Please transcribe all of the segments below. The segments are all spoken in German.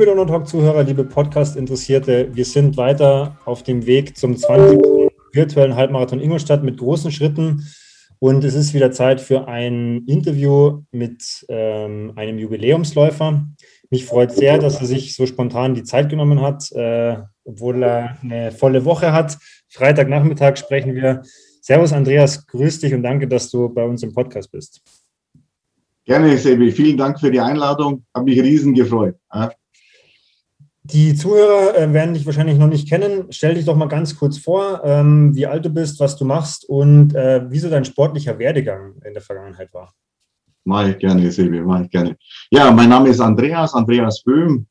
Liebe Donnertalk-Zuhörer, liebe Podcast-Interessierte, wir sind weiter auf dem Weg zum 20. virtuellen Halbmarathon Ingolstadt mit großen Schritten. Und es ist wieder Zeit für ein Interview mit ähm, einem Jubiläumsläufer. Mich freut sehr, dass er sich so spontan die Zeit genommen hat, äh, obwohl er eine volle Woche hat. Freitagnachmittag sprechen wir. Servus Andreas, grüß dich und danke, dass du bei uns im Podcast bist. Gerne, Sebi. Vielen Dank für die Einladung. Habe mich riesen gefreut. Die Zuhörer äh, werden dich wahrscheinlich noch nicht kennen. Stell dich doch mal ganz kurz vor, ähm, wie alt du bist, was du machst und äh, wieso dein sportlicher Werdegang in der Vergangenheit war. Mache ich gerne, Sebi, mache ich gerne. Ja, mein Name ist Andreas, Andreas Böhm.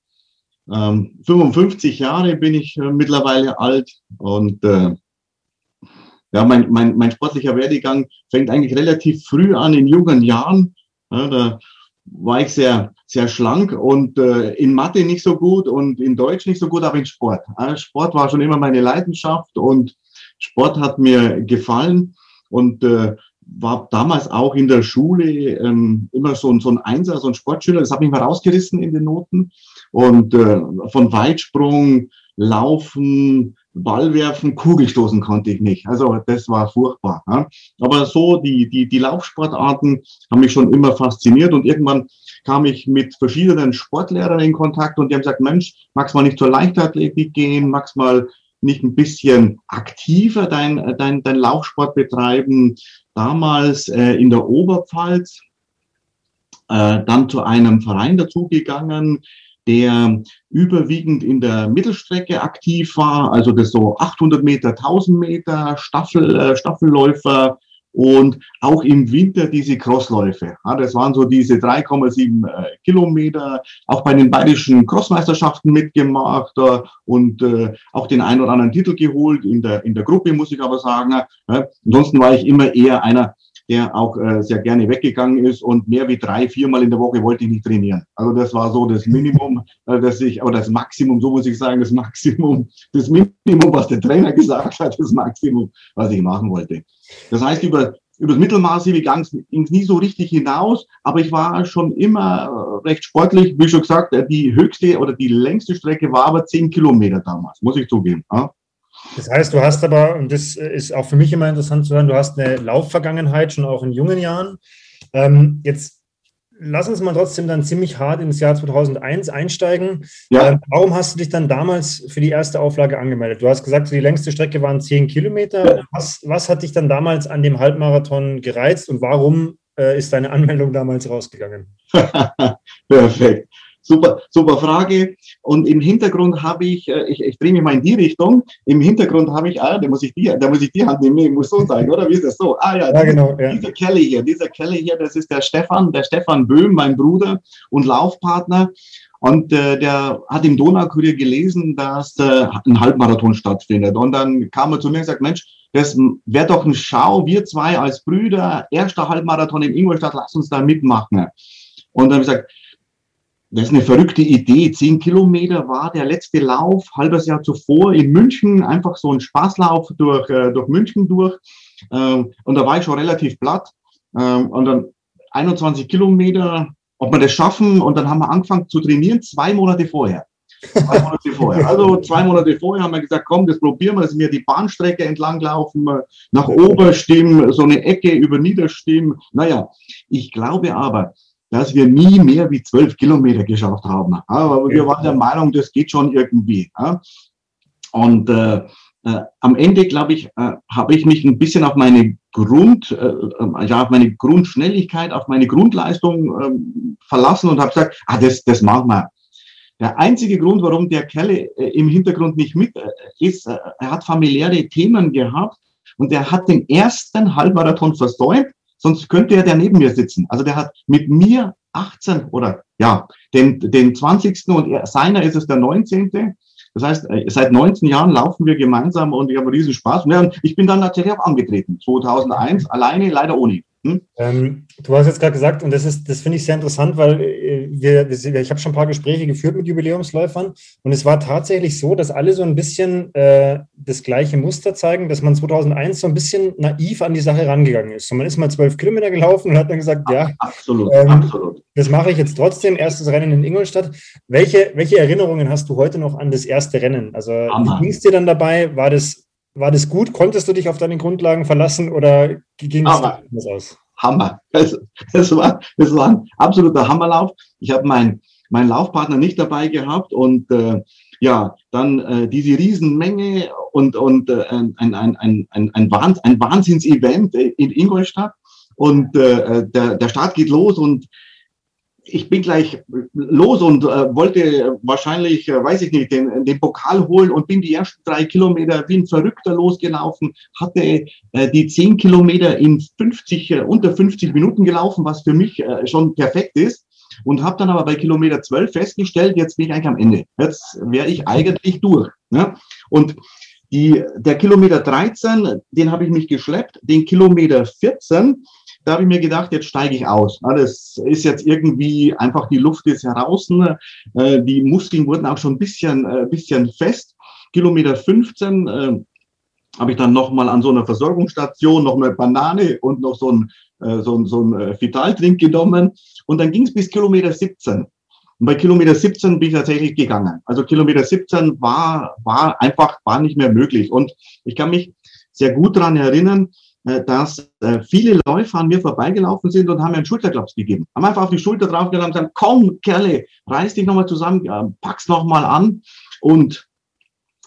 Ähm, 55 Jahre bin ich äh, mittlerweile alt und äh, ja, mein, mein, mein sportlicher Werdegang fängt eigentlich relativ früh an, in jungen Jahren. Ja, da war ich sehr, sehr schlank und äh, in Mathe nicht so gut und in Deutsch nicht so gut, aber in Sport. Sport war schon immer meine Leidenschaft und Sport hat mir gefallen und äh, war damals auch in der Schule ähm, immer so, ein so ein Einser, so ein Sportschüler. Das hat mich mal rausgerissen in den Noten. Und äh, von Weitsprung, Laufen, Ball werfen, Kugelstoßen konnte ich nicht. Also das war furchtbar. Ja. Aber so die, die, die Laufsportarten haben mich schon immer fasziniert und irgendwann kam ich mit verschiedenen Sportlehrern in Kontakt und die haben gesagt, Mensch, magst mal nicht zur Leichtathletik gehen, magst mal nicht ein bisschen aktiver dein, dein, dein Laufsport betreiben. Damals äh, in der Oberpfalz, äh, dann zu einem Verein dazugegangen, der überwiegend in der Mittelstrecke aktiv war, also das so 800 Meter, 1000 Meter, Staffel, äh, Staffelläufer und auch im Winter diese Crossläufe. Ja, das waren so diese 3,7 äh, Kilometer, auch bei den bayerischen Crossmeisterschaften mitgemacht äh, und äh, auch den einen oder anderen Titel geholt in der, in der Gruppe, muss ich aber sagen. Ja, ansonsten war ich immer eher einer, der auch äh, sehr gerne weggegangen ist und mehr wie drei, viermal in der Woche wollte ich nicht trainieren. Also das war so das Minimum, äh, dass ich, oder das Maximum, so muss ich sagen, das Maximum, das Minimum, was der Trainer gesagt hat, das Maximum, was ich machen wollte. Das heißt, über, über das Mittelmaß ging es nie so richtig hinaus, aber ich war schon immer äh, recht sportlich, wie schon gesagt, äh, die höchste oder die längste Strecke war aber zehn Kilometer damals, muss ich zugeben. Ja? Das heißt, du hast aber, und das ist auch für mich immer interessant zu hören, du hast eine Laufvergangenheit, schon auch in jungen Jahren. Ähm, jetzt lass uns mal trotzdem dann ziemlich hart ins Jahr 2001 einsteigen. Ja. Ähm, warum hast du dich dann damals für die erste Auflage angemeldet? Du hast gesagt, die längste Strecke waren 10 Kilometer. Ja. Was, was hat dich dann damals an dem Halbmarathon gereizt und warum äh, ist deine Anmeldung damals rausgegangen? Perfekt. Super, super Frage. Und im Hintergrund habe ich, äh, ich, ich drehe mich mal in die Richtung. Im Hintergrund habe ich, ah, da muss ich die, da muss ich die Hand nehmen, ich muss so sein, oder? Wie ist das so? Ah ja, ja genau. Ja. Dieser Kelly hier, dieser Kelly hier, das ist der Stefan, der Stefan Böhm, mein Bruder und Laufpartner. Und äh, der hat im Donaukurier gelesen, dass äh, ein Halbmarathon stattfindet. Und dann kam er zu mir und sagt, Mensch, das wäre doch ein Schau, wir zwei als Brüder, erster Halbmarathon in Ingolstadt, lass uns da mitmachen. Und dann habe ich gesagt, das ist eine verrückte Idee. Zehn Kilometer war der letzte Lauf, halbes Jahr zuvor in München, einfach so ein Spaßlauf durch, äh, durch München durch. Ähm, und da war ich schon relativ platt. Ähm, und dann 21 Kilometer, ob wir das schaffen. Und dann haben wir angefangen zu trainieren, zwei Monate vorher. Zwei Monate vorher. Also zwei Monate vorher haben wir gesagt, komm, das probieren wir, dass wir die Bahnstrecke entlang laufen, nach Oberstimmen, so eine Ecke über Niederstimmen. Naja, ich glaube aber, dass wir nie mehr wie zwölf Kilometer geschafft haben. Aber wir waren der Meinung, das geht schon irgendwie. Und äh, äh, am Ende, glaube ich, äh, habe ich mich ein bisschen auf meine Grund, äh, ja, auf meine Grundschnelligkeit, auf meine Grundleistung äh, verlassen und habe gesagt, ah, das, das machen wir. Der einzige Grund, warum der Kelle äh, im Hintergrund nicht mit äh, ist, äh, er hat familiäre Themen gehabt und er hat den ersten Halbmarathon versäumt sonst könnte er der neben mir sitzen. Also der hat mit mir 18 oder ja, den, den 20. und er, seiner ist es der 19. Das heißt, äh, seit 19 Jahren laufen wir gemeinsam und ich habe riesen Spaß. Und ich bin dann natürlich auch angetreten, 2001, alleine, leider ohne. Hm? Ähm, du hast jetzt gerade gesagt, und das ist, das finde ich sehr interessant, weil äh, wir, wir ich habe schon ein paar Gespräche geführt mit Jubiläumsläufern und es war tatsächlich so, dass alle so ein bisschen äh, das gleiche Muster zeigen, dass man 2001 so ein bisschen naiv an die Sache rangegangen ist. Und man ist mal zwölf Kilometer gelaufen und hat dann gesagt, ja, absolut, ähm, absolut. das mache ich jetzt trotzdem. Erstes Rennen in Ingolstadt. Welche, welche Erinnerungen hast du heute noch an das erste Rennen? Also Hammer. wie ging es dir dann dabei? War das war das gut? Konntest du dich auf deine Grundlagen verlassen oder ging es anders aus? Hammer. Es, es, war, es war ein absoluter Hammerlauf. Ich habe meinen mein Laufpartner nicht dabei gehabt und äh, ja, dann äh, diese Riesenmenge und, und äh, ein, ein, ein, ein, ein, Wahns ein Wahnsinnsevent in Ingolstadt. Und äh, der, der Start geht los und ich bin gleich los und äh, wollte wahrscheinlich, äh, weiß ich nicht, den, den Pokal holen und bin die ersten drei Kilometer wie ein Verrückter losgelaufen, hatte äh, die zehn Kilometer in 50, äh, unter 50 Minuten gelaufen, was für mich äh, schon perfekt ist. Und habe dann aber bei Kilometer 12 festgestellt, jetzt bin ich eigentlich am Ende. Jetzt wäre ich eigentlich durch. Ne? Und die, der Kilometer 13, den habe ich mich geschleppt. Den Kilometer 14, da habe ich mir gedacht, jetzt steige ich aus. Das ist jetzt irgendwie einfach, die Luft ist heraus. Äh, die Muskeln wurden auch schon ein bisschen, äh, bisschen fest. Kilometer 15 äh, habe ich dann nochmal an so einer Versorgungsstation noch eine Banane und noch so ein, so ein, so ein Vitaltrink genommen. Und dann ging es bis Kilometer 17. Und bei Kilometer 17 bin ich tatsächlich gegangen. Also Kilometer 17 war, war einfach, war nicht mehr möglich. Und ich kann mich sehr gut daran erinnern, äh, dass äh, viele Läufer an mir vorbeigelaufen sind und haben mir einen Schulterklaps gegeben. Haben einfach auf die Schulter draufgegangen und gesagt, komm, Kerle, reiß dich nochmal zusammen, pack's nochmal an und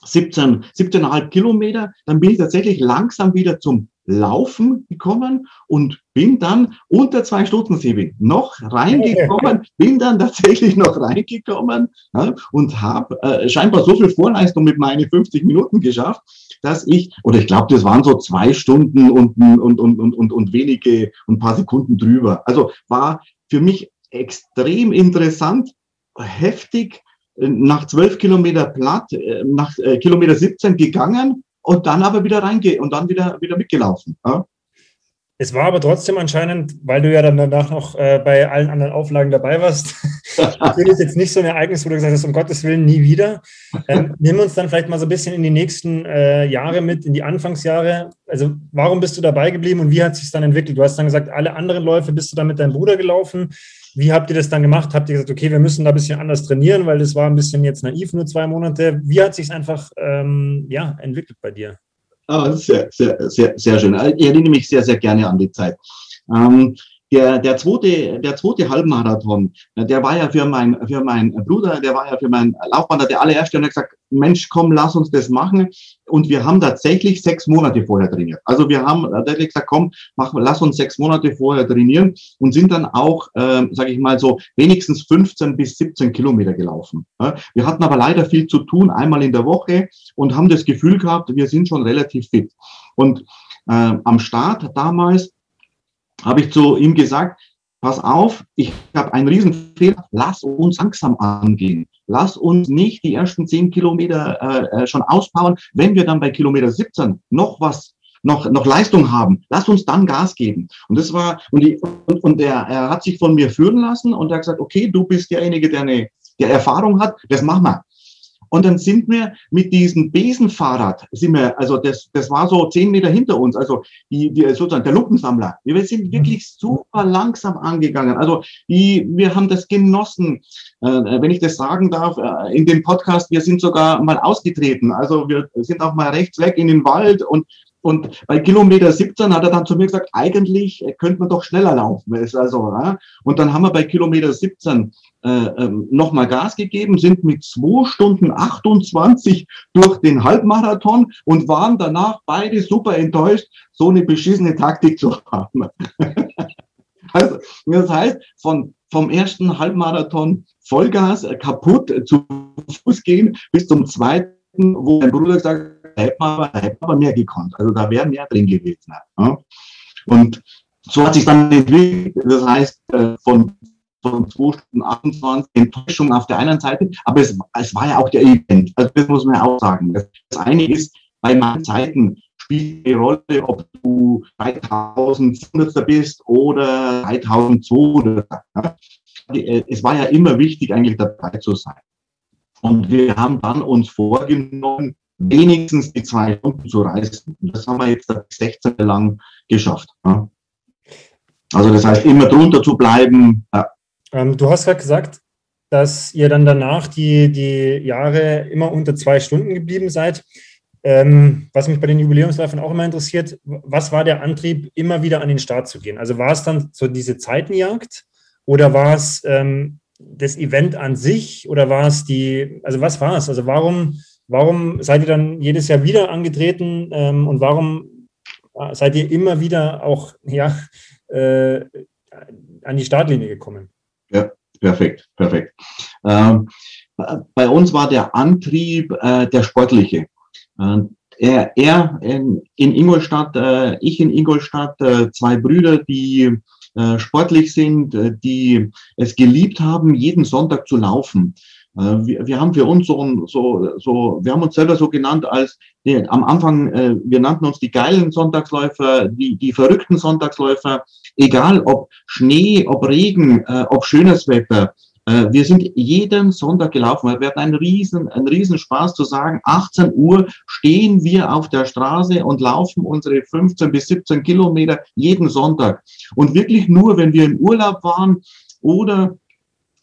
17, 17,5 Kilometer, dann bin ich tatsächlich langsam wieder zum Laufen gekommen und bin dann unter zwei Stunden Sebi noch reingekommen, bin dann tatsächlich noch reingekommen ja, und habe äh, scheinbar so viel Vorleistung mit meinen 50 Minuten geschafft, dass ich, oder ich glaube, das waren so zwei Stunden und, und, und, und, und, und wenige und ein paar Sekunden drüber. Also war für mich extrem interessant, heftig, äh, nach zwölf Kilometer platt, äh, nach äh, Kilometer 17 gegangen und dann aber wieder reingehe und dann wieder, wieder mitgelaufen. Ja? Es war aber trotzdem anscheinend, weil du ja dann danach noch äh, bei allen anderen Auflagen dabei warst, natürlich jetzt nicht so ein Ereignis, wo du gesagt hast, um Gottes Willen nie wieder. Ähm, nimm uns dann vielleicht mal so ein bisschen in die nächsten äh, Jahre mit, in die Anfangsjahre. Also warum bist du dabei geblieben und wie hat sich dann entwickelt? Du hast dann gesagt, alle anderen Läufe bist du dann mit deinem Bruder gelaufen. Wie habt ihr das dann gemacht? Habt ihr gesagt, okay, wir müssen da ein bisschen anders trainieren, weil das war ein bisschen jetzt naiv, nur zwei Monate. Wie hat sich es einfach ähm, ja, entwickelt bei dir? Oh, sehr, sehr, sehr, sehr schön. Ich erinnere mich sehr, sehr gerne an die Zeit. Ähm, der, der zweite, der zweite Halbmarathon, der war ja für mein, für mein Bruder, der war ja für meinen Laufbahn der allererste und hat gesagt, Mensch, komm, lass uns das machen. Und wir haben tatsächlich sechs Monate vorher trainiert. Also wir haben tatsächlich gesagt, komm, mach, lass uns sechs Monate vorher trainieren und sind dann auch, äh, sage ich mal so, wenigstens 15 bis 17 Kilometer gelaufen. Wir hatten aber leider viel zu tun, einmal in der Woche und haben das Gefühl gehabt, wir sind schon relativ fit. Und äh, am Start damals habe ich zu ihm gesagt, pass auf, ich habe einen Riesenfehler, lass uns langsam angehen. Lass uns nicht die ersten zehn Kilometer äh, äh schon auspowern. Wenn wir dann bei Kilometer 17 noch was noch, noch Leistung haben, lass uns dann Gas geben. Und das war, und, die, und, und er, er hat sich von mir führen lassen und er hat gesagt, okay, du bist derjenige, der eine der Erfahrung hat, das machen wir. Und dann sind wir mit diesem Besenfahrrad, sind wir, also das, das war so zehn Meter hinter uns, also die, die sozusagen der Lumpensammler. Wir sind mhm. wirklich super langsam angegangen. Also die, wir haben das genossen, äh, wenn ich das sagen darf, äh, in dem Podcast, wir sind sogar mal ausgetreten. Also wir sind auch mal rechts weg in den Wald und und bei Kilometer 17 hat er dann zu mir gesagt, eigentlich könnte man doch schneller laufen. Also, ja. Und dann haben wir bei Kilometer 17 äh, ähm, nochmal Gas gegeben, sind mit 2 Stunden 28 durch den Halbmarathon und waren danach beide super enttäuscht, so eine beschissene Taktik zu haben. also, das heißt, von, vom ersten Halbmarathon Vollgas äh, kaputt äh, zu Fuß gehen bis zum zweiten, wo mein Bruder gesagt hat, hätte man, da hätte man aber mehr gekonnt. Also da wäre mehr drin gewesen. Ja. Und so hat sich dann entwickelt. Das heißt, äh, von, von 2 Stunden 28 Enttäuschung auf der einen Seite, aber es, es war ja auch der Event. Also das muss man ja auch sagen. Das eine ist, bei meinen Zeiten spielt die Rolle, ob du 3200 bist oder 3200. Äh, es war ja immer wichtig, eigentlich dabei zu sein. Und wir haben dann uns vorgenommen, wenigstens die zwei Stunden zu reisen. Und das haben wir jetzt 16 Jahre lang geschafft. Also das heißt, immer drunter zu bleiben. Ja. Ähm, du hast gerade gesagt, dass ihr dann danach die, die Jahre immer unter zwei Stunden geblieben seid. Ähm, was mich bei den Jubiläumsläufen auch immer interessiert, was war der Antrieb, immer wieder an den Start zu gehen? Also war es dann so diese Zeitenjagd oder war es ähm, das Event an sich oder war es die, also was war es? Also warum, warum seid ihr dann jedes Jahr wieder angetreten ähm, und warum äh, seid ihr immer wieder auch ja, äh, an die Startlinie gekommen? Ja, perfekt, perfekt. Ähm, bei uns war der Antrieb äh, der sportliche. Äh, er, er in, in Ingolstadt, äh, ich in Ingolstadt, äh, zwei Brüder, die äh, sportlich sind, äh, die es geliebt haben, jeden Sonntag zu laufen. Äh, wir, wir haben für uns so, so, so, wir haben uns selber so genannt als die, am Anfang, äh, wir nannten uns die geilen Sonntagsläufer, die, die verrückten Sonntagsläufer, egal ob Schnee, ob Regen, äh, ob schönes Wetter. Äh, wir sind jeden Sonntag gelaufen. Wir hatten einen riesen, einen riesen Spaß zu sagen, 18 Uhr stehen wir auf der Straße und laufen unsere 15 bis 17 Kilometer jeden Sonntag. Und wirklich nur, wenn wir im Urlaub waren oder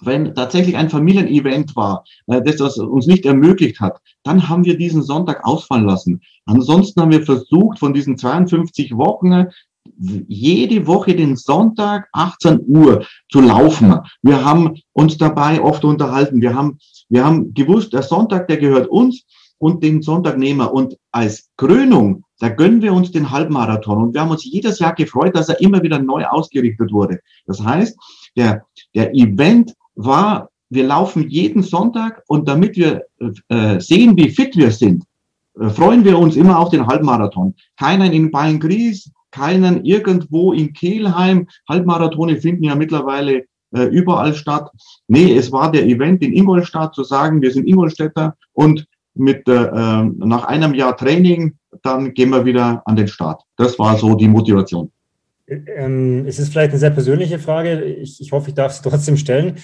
wenn tatsächlich ein Familienevent war, äh, das das uns nicht ermöglicht hat, dann haben wir diesen Sonntag ausfallen lassen. Ansonsten haben wir versucht, von diesen 52 Wochen jede Woche den Sonntag 18 Uhr zu laufen. Wir haben uns dabei oft unterhalten. Wir haben, wir haben gewusst, der Sonntag, der gehört uns und den Sonntag nehmen wir. Und als Krönung, da gönnen wir uns den Halbmarathon. Und wir haben uns jedes Jahr gefreut, dass er immer wieder neu ausgerichtet wurde. Das heißt, der, der Event war, wir laufen jeden Sonntag und damit wir äh, sehen, wie fit wir sind, äh, freuen wir uns immer auf den Halbmarathon. Keiner in Bayern-Gries, keinen irgendwo in Kehlheim. Halbmarathone finden ja mittlerweile äh, überall statt. Nee, es war der Event in Ingolstadt zu sagen, wir sind Ingolstädter und mit äh, ähm, nach einem Jahr Training, dann gehen wir wieder an den Start. Das war so die Motivation. Ähm, es ist vielleicht eine sehr persönliche Frage. Ich, ich hoffe, ich darf sie trotzdem stellen.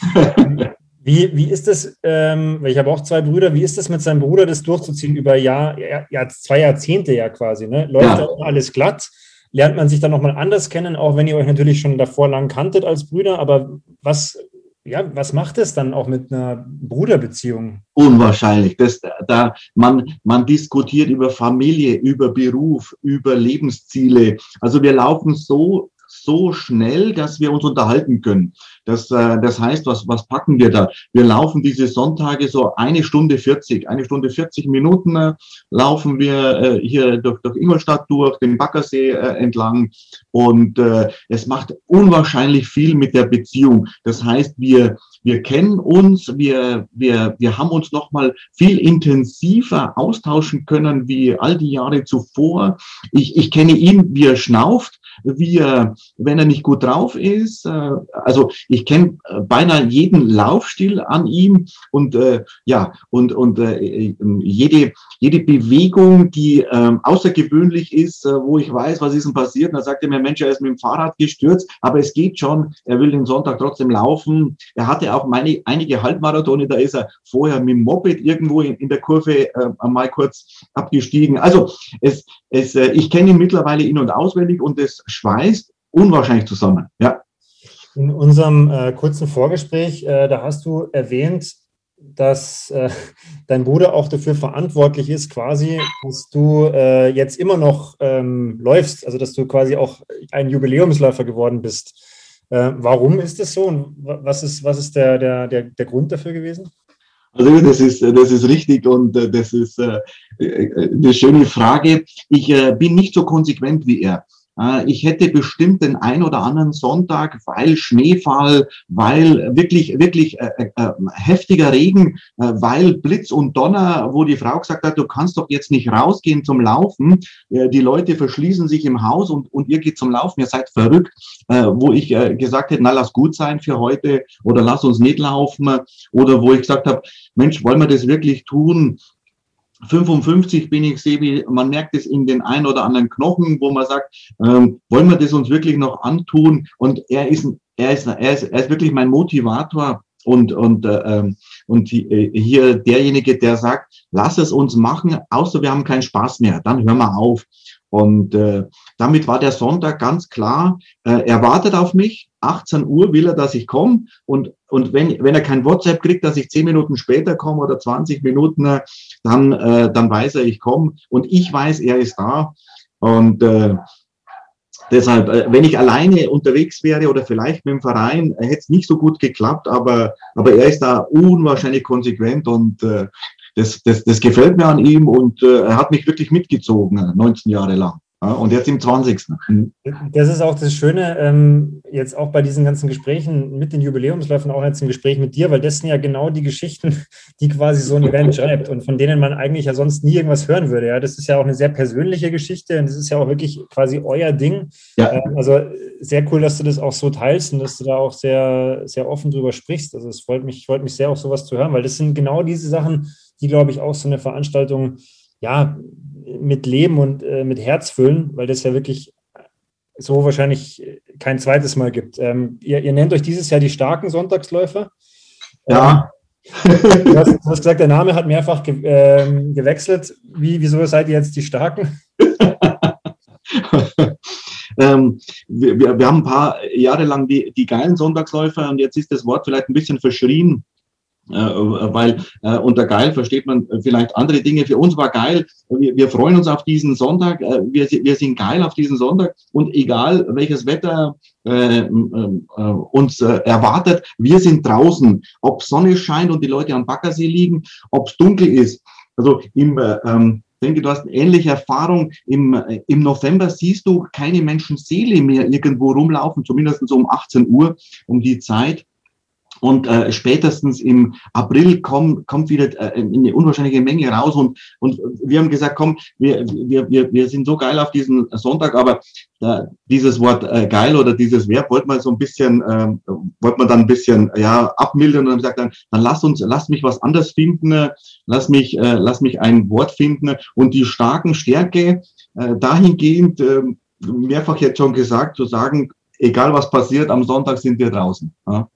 Wie, wie ist das, ähm, weil ich habe auch zwei Brüder, wie ist das mit seinem Bruder, das durchzuziehen über Jahr, Jahr, zwei Jahrzehnte ja quasi? Ne? Läuft ja. alles glatt? lernt man sich dann nochmal anders kennen, auch wenn ihr euch natürlich schon davor lang kanntet als Brüder. Aber was, ja, was macht es dann auch mit einer Bruderbeziehung? Unwahrscheinlich. Das, da, man, man diskutiert über Familie, über Beruf, über Lebensziele. Also wir laufen so so schnell, dass wir uns unterhalten können. Das, äh, das heißt, was, was packen wir da? Wir laufen diese Sonntage so eine Stunde 40, eine Stunde 40 Minuten äh, laufen wir äh, hier durch, durch Ingolstadt durch, den Baggersee äh, entlang und äh, es macht unwahrscheinlich viel mit der Beziehung. Das heißt, wir, wir kennen uns, wir, wir, wir haben uns nochmal viel intensiver austauschen können wie all die Jahre zuvor. Ich, ich kenne ihn, wie er schnauft wie er, wenn er nicht gut drauf ist. Äh, also ich kenne äh, beinahe jeden Laufstil an ihm und äh, ja, und, und äh, jede, jede Bewegung, die äh, außergewöhnlich ist, äh, wo ich weiß, was ist denn passiert. Und da sagt er mir, Mensch, er ist mit dem Fahrrad gestürzt, aber es geht schon, er will den Sonntag trotzdem laufen. Er hatte auch meine, einige Halbmarathone, da ist er vorher mit dem Moped irgendwo in, in der Kurve äh, mal kurz abgestiegen. Also es, es, äh, ich kenne ihn mittlerweile in- und auswendig und es schweißt unwahrscheinlich zusammen. Ja. In unserem äh, kurzen Vorgespräch, äh, da hast du erwähnt, dass äh, dein Bruder auch dafür verantwortlich ist, quasi, dass du äh, jetzt immer noch ähm, läufst, also dass du quasi auch ein Jubiläumsläufer geworden bist. Äh, warum ist das so und was ist, was ist der, der, der, der Grund dafür gewesen? Also das ist, das ist richtig und äh, das ist eine schöne Frage. Ich bin nicht so konsequent wie er. Äh, ich hätte bestimmt den ein oder anderen Sonntag, weil Schneefall, weil wirklich, wirklich äh, äh, äh, heftiger Regen, äh, weil Blitz und Donner, wo die Frau gesagt hat, du kannst doch jetzt nicht rausgehen zum Laufen. Äh, die Leute verschließen sich im Haus und, und ihr geht zum Laufen, ihr seid verrückt. Wo ich gesagt hätte, na lass gut sein für heute oder lass uns nicht laufen. Oder wo ich gesagt habe, Mensch, wollen wir das wirklich tun? 55 bin ich, sehe, man merkt es in den ein oder anderen Knochen, wo man sagt, ähm, wollen wir das uns wirklich noch antun? Und er ist, er ist, er ist, er ist wirklich mein Motivator und, und, äh, ähm, und äh, hier derjenige, der sagt, lass es uns machen, außer wir haben keinen Spaß mehr, dann hören wir auf. Und äh, damit war der Sonntag ganz klar, äh, er wartet auf mich, 18 Uhr will er, dass ich komme und, und wenn, wenn er kein WhatsApp kriegt, dass ich 10 Minuten später komme oder 20 Minuten, äh, dann, äh, dann weiß er, ich komme und ich weiß, er ist da. Und äh, deshalb, äh, wenn ich alleine unterwegs wäre oder vielleicht mit dem Verein, hätte es nicht so gut geklappt, aber, aber er ist da unwahrscheinlich konsequent und äh, das, das, das gefällt mir an ihm. Und äh, er hat mich wirklich mitgezogen, 19 Jahre lang. Und jetzt im 20. Das ist auch das Schöne, ähm, jetzt auch bei diesen ganzen Gesprächen mit den Jubiläumsläufen, auch jetzt im Gespräch mit dir, weil das sind ja genau die Geschichten, die quasi so ein Event schreibt und von denen man eigentlich ja sonst nie irgendwas hören würde. Ja, das ist ja auch eine sehr persönliche Geschichte und das ist ja auch wirklich quasi euer Ding. Ja. Ähm, also sehr cool, dass du das auch so teilst und dass du da auch sehr, sehr offen drüber sprichst. Also es freut mich, freut mich sehr, auch sowas zu hören, weil das sind genau diese Sachen, die, glaube ich, auch so eine Veranstaltung, ja, mit Leben und äh, mit Herz füllen, weil das ja wirklich so wahrscheinlich kein zweites Mal gibt. Ähm, ihr, ihr, nennt euch dieses Jahr die starken Sonntagsläufer. Ja. Ähm, du, hast, du, hast, gesagt, der Name hat mehrfach ge ähm, gewechselt. Wie, wieso seid ihr jetzt die Starken? ähm, wir, wir, haben ein paar Jahre lang die, die geilen Sonntagsläufer und jetzt ist das Wort vielleicht ein bisschen verschrien. Äh, weil äh, unter geil versteht man vielleicht andere Dinge. Für uns war geil, wir, freuen uns auf diesen Sonntag, äh, wir, sind geil auf diesen Sonntag und egal welches Wetter äh, uns erwartet, wir sind draußen. Ob Sonne scheint und die Leute am Baggersee liegen, ob es dunkel ist. Also im äh, ähm, ich denke, du hast eine ähnliche Erfahrung. Im, Im November siehst du keine Menschenseele mehr irgendwo rumlaufen, zumindest um 18 Uhr, um die Zeit. Und äh, spätestens im April kommt, kommt wieder äh, eine unwahrscheinliche Menge raus. Und, und wir haben gesagt, komm, wir, wir, wir, wir sind so geil auf diesen Sonntag, aber äh, dieses Wort äh, geil oder dieses Verb wollte man so ein bisschen, ähm, wollte man dann ein bisschen ja, abmildern und dann gesagt, dann, dann lass uns, lass mich was anderes finden, äh, lass mich, äh, lass mich ein Wort finden und die starken Stärke äh, dahingehend, äh, mehrfach jetzt schon gesagt, zu sagen, egal was passiert, am Sonntag sind wir draußen. Ja.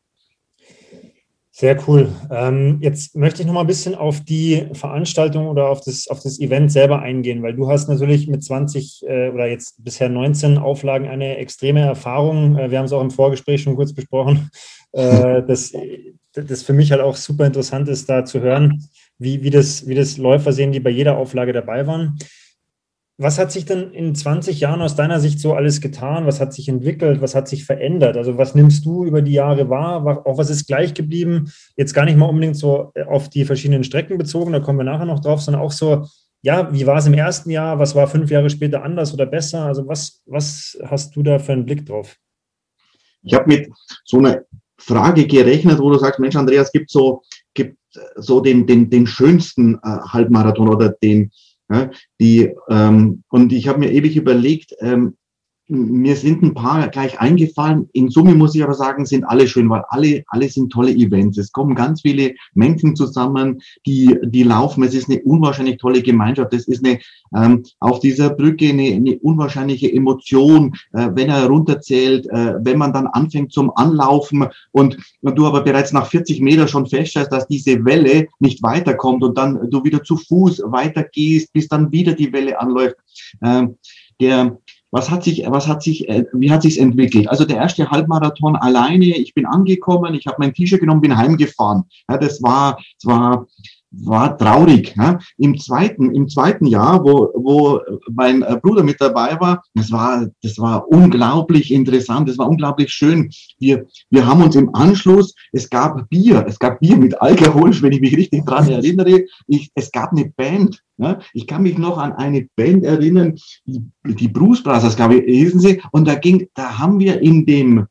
Sehr cool. Ähm, jetzt möchte ich noch mal ein bisschen auf die Veranstaltung oder auf das, auf das Event selber eingehen, weil du hast natürlich mit 20 äh, oder jetzt bisher 19 Auflagen eine extreme Erfahrung. Äh, wir haben es auch im Vorgespräch schon kurz besprochen, äh, dass das für mich halt auch super interessant ist, da zu hören, wie, wie, das, wie das Läufer sehen, die bei jeder Auflage dabei waren. Was hat sich denn in 20 Jahren aus deiner Sicht so alles getan? Was hat sich entwickelt? Was hat sich verändert? Also was nimmst du über die Jahre wahr? Auch was ist gleich geblieben? Jetzt gar nicht mal unbedingt so äh, auf die verschiedenen Strecken bezogen, da kommen wir nachher noch drauf, sondern auch so, ja, wie war es im ersten Jahr? Was war fünf Jahre später anders oder besser? Also was, was hast du da für einen Blick drauf? Ich habe mit so einer Frage gerechnet, wo du sagst, Mensch, Andreas, gibt so, gibt so den, den, den schönsten äh, Halbmarathon oder den, ja, die, ähm, und ich habe mir ewig überlegt, ähm, mir sind ein paar gleich eingefallen. In Summe muss ich aber sagen, sind alle schön, weil alle, alle sind tolle Events. Es kommen ganz viele Menschen zusammen, die, die laufen. Es ist eine unwahrscheinlich tolle Gemeinschaft. Es ist eine, ähm, auf dieser Brücke eine, eine unwahrscheinliche Emotion, äh, wenn er runterzählt, äh, wenn man dann anfängt zum Anlaufen und, und du aber bereits nach 40 Meter schon feststellst, dass diese Welle nicht weiterkommt und dann du wieder zu Fuß weitergehst, bis dann wieder die Welle anläuft. Ähm, der, was hat sich, was hat sich, äh, wie hat sich's entwickelt? Also der erste Halbmarathon alleine, ich bin angekommen, ich habe mein T-Shirt genommen, bin heimgefahren. Ja, das war, das war war traurig. Ja. Im zweiten, im zweiten Jahr, wo, wo mein Bruder mit dabei war, das war, das war unglaublich interessant, das war unglaublich schön. Wir, wir haben uns im Anschluss, es gab Bier, es gab Bier mit Alkohol, wenn ich mich richtig dran erinnere. Ich, es gab eine Band. Ja. Ich kann mich noch an eine Band erinnern, die, die Bruce Brothers, glaube ich, hießen sie. Und da ging, da haben wir in dem,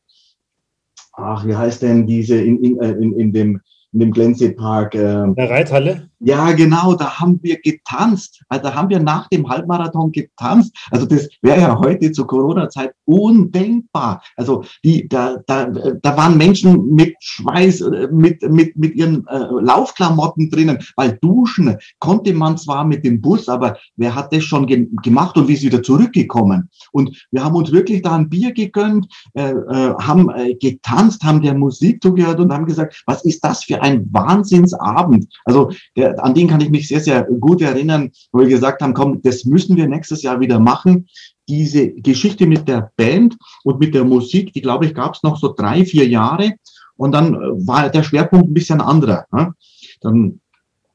ach, wie heißt denn diese, in, in, äh, in, in dem, in dem Glänzepark. Äh, in der Reithalle? Ja, genau, da haben wir getanzt. Also da haben wir nach dem Halbmarathon getanzt. Also das wäre ja heute zur Corona-Zeit undenkbar. Also die, da, da, da waren Menschen mit Schweiß, äh, mit, mit, mit ihren äh, Laufklamotten drinnen, weil duschen konnte man zwar mit dem Bus, aber wer hat das schon ge gemacht und wie ist wieder zurückgekommen? Und wir haben uns wirklich da ein Bier gegönnt, äh, äh, haben äh, getanzt, haben der Musik zugehört und haben gesagt, was ist das für ein Wahnsinnsabend? Also der, an den kann ich mich sehr, sehr gut erinnern, wo wir gesagt haben, komm, das müssen wir nächstes Jahr wieder machen. Diese Geschichte mit der Band und mit der Musik, die glaube ich gab es noch so drei, vier Jahre. Und dann war der Schwerpunkt ein bisschen anderer. Ne? Dann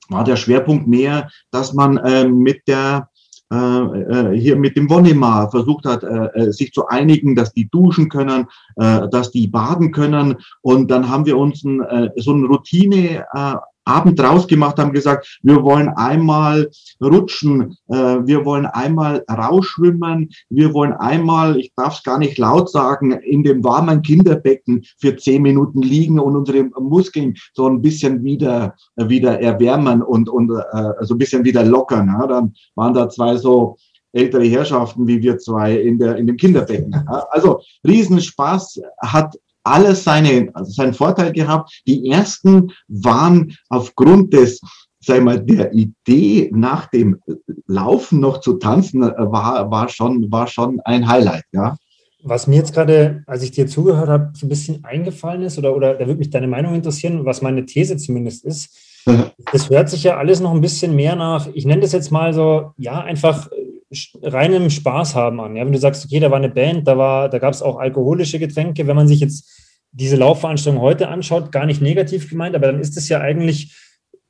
war der Schwerpunkt mehr, dass man äh, mit der äh, äh, hier mit dem Wonnemar versucht hat, äh, äh, sich zu einigen, dass die duschen können, äh, dass die baden können. Und dann haben wir uns äh, so eine Routine äh, Abend draus gemacht, haben gesagt, wir wollen einmal rutschen, äh, wir wollen einmal rausschwimmen, wir wollen einmal, ich darf es gar nicht laut sagen, in dem warmen Kinderbecken für zehn Minuten liegen und unsere Muskeln so ein bisschen wieder, wieder erwärmen und, und äh, so ein bisschen wieder lockern. Ja? Dann waren da zwei so ältere Herrschaften wie wir zwei in, der, in dem Kinderbecken. Also Riesenspaß hat alles seine, also seinen Vorteil gehabt. Die ersten waren aufgrund des sag mal, der Idee nach dem Laufen noch zu tanzen, äh, war, war, schon, war schon ein Highlight, ja. Was mir jetzt gerade, als ich dir zugehört habe, so ein bisschen eingefallen ist, oder, oder da würde mich deine Meinung interessieren, was meine These zumindest ist. Das hört sich ja alles noch ein bisschen mehr nach, ich nenne das jetzt mal so, ja, einfach reinem Spaß haben an. Ja, wenn du sagst, okay, da war eine Band, da, war, da gab es auch alkoholische Getränke, wenn man sich jetzt diese Laufveranstaltung heute anschaut, gar nicht negativ gemeint, aber dann ist es ja eigentlich